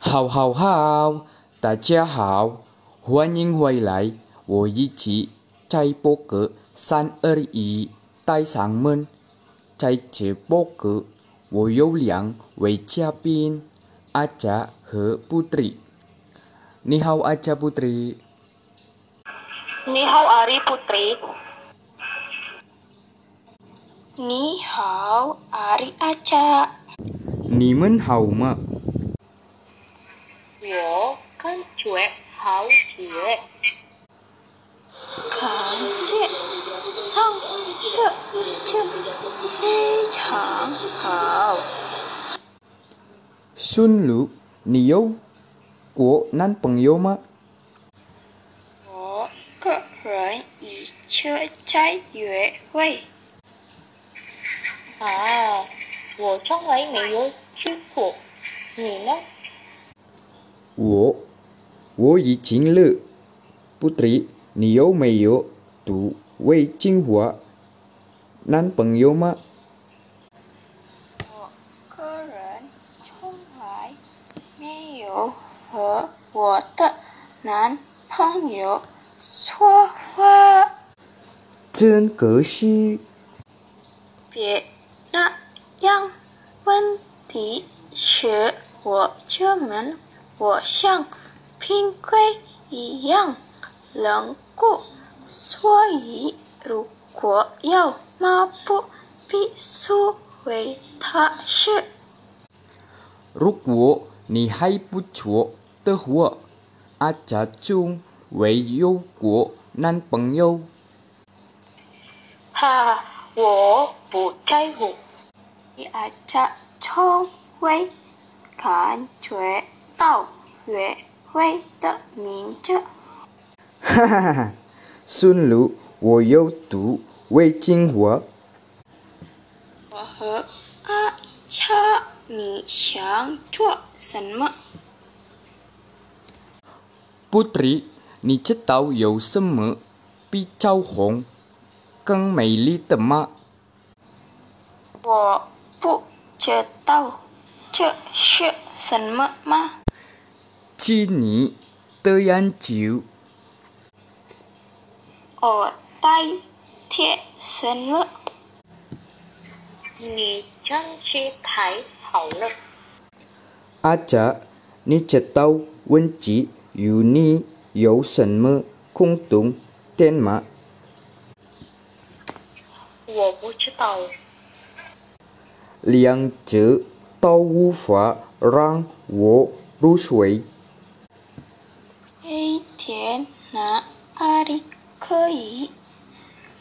好好好，大家好，欢迎回来。我一起在播客三二一带上门，在这播客我有两位嘉宾，阿佳和 Putri。你好，阿佳 Putri。你好，Ari Putri。你好，Ari Acha。你们好吗？ 我感觉好绝。感谢上个就非常好。顺路，你有过男朋友吗？我个人以前在约会。啊，我从来没有去过，你呢？ 我我已经了，Putri，你有没有读魏精华男朋友吗？我个人从来没有和我的男朋友说话。真可惜。别那样，问题是我这门我像平龟一样冷酷，所以如果要抹布，必须为他是。如果你还不错的话，阿家中会有过男朋友。哈，我不在乎。你阿家从未感觉 到约会的名字。哈哈哈哈！顺路，我有读魏精华。我和阿cha，你想做什么？ Putri，你知道有什么比枣红更美丽的吗？我不知道这是什么吗？ chi nhỉ tôi ăn chịu ở tay thiện sân lực chân chi thái hảo lực. À chả, ni chả tao vấn chỉ Dù ni yếu sân mơ không túng tên mà Wo bu Liang chữ tao wu phá 一天哪里可以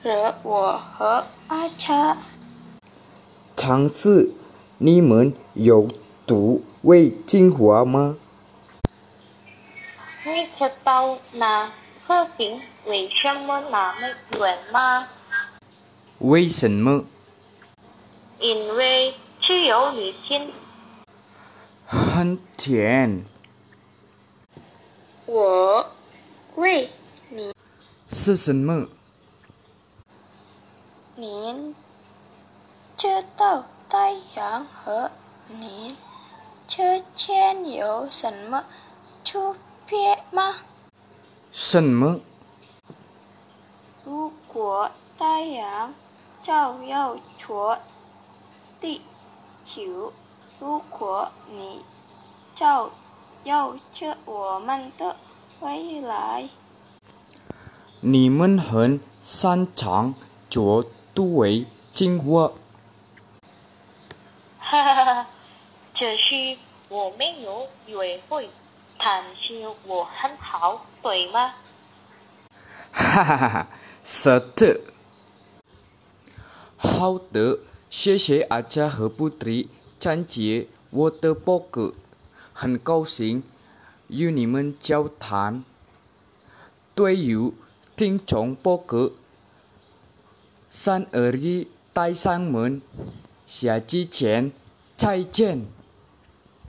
惹我和阿 cha？尝试，你们有读魏精华吗？你知道那客厅为什么那么远吗？为什么？因为只有你听。很甜。我为你，是什么？您知道太阳和您之间有什么区别吗？什么？如果太阳照耀着地球，如果你照耀着我们的未来，你们很擅长做杜魏精华。哈哈哈！只是我没有约会，但是我很好，对吗？哈哈哈哈！是的。好的，谢谢阿佳和布迪参加我的报告，很高兴与你们交谈。对于听从报告，三二一带上门，下期见，再见。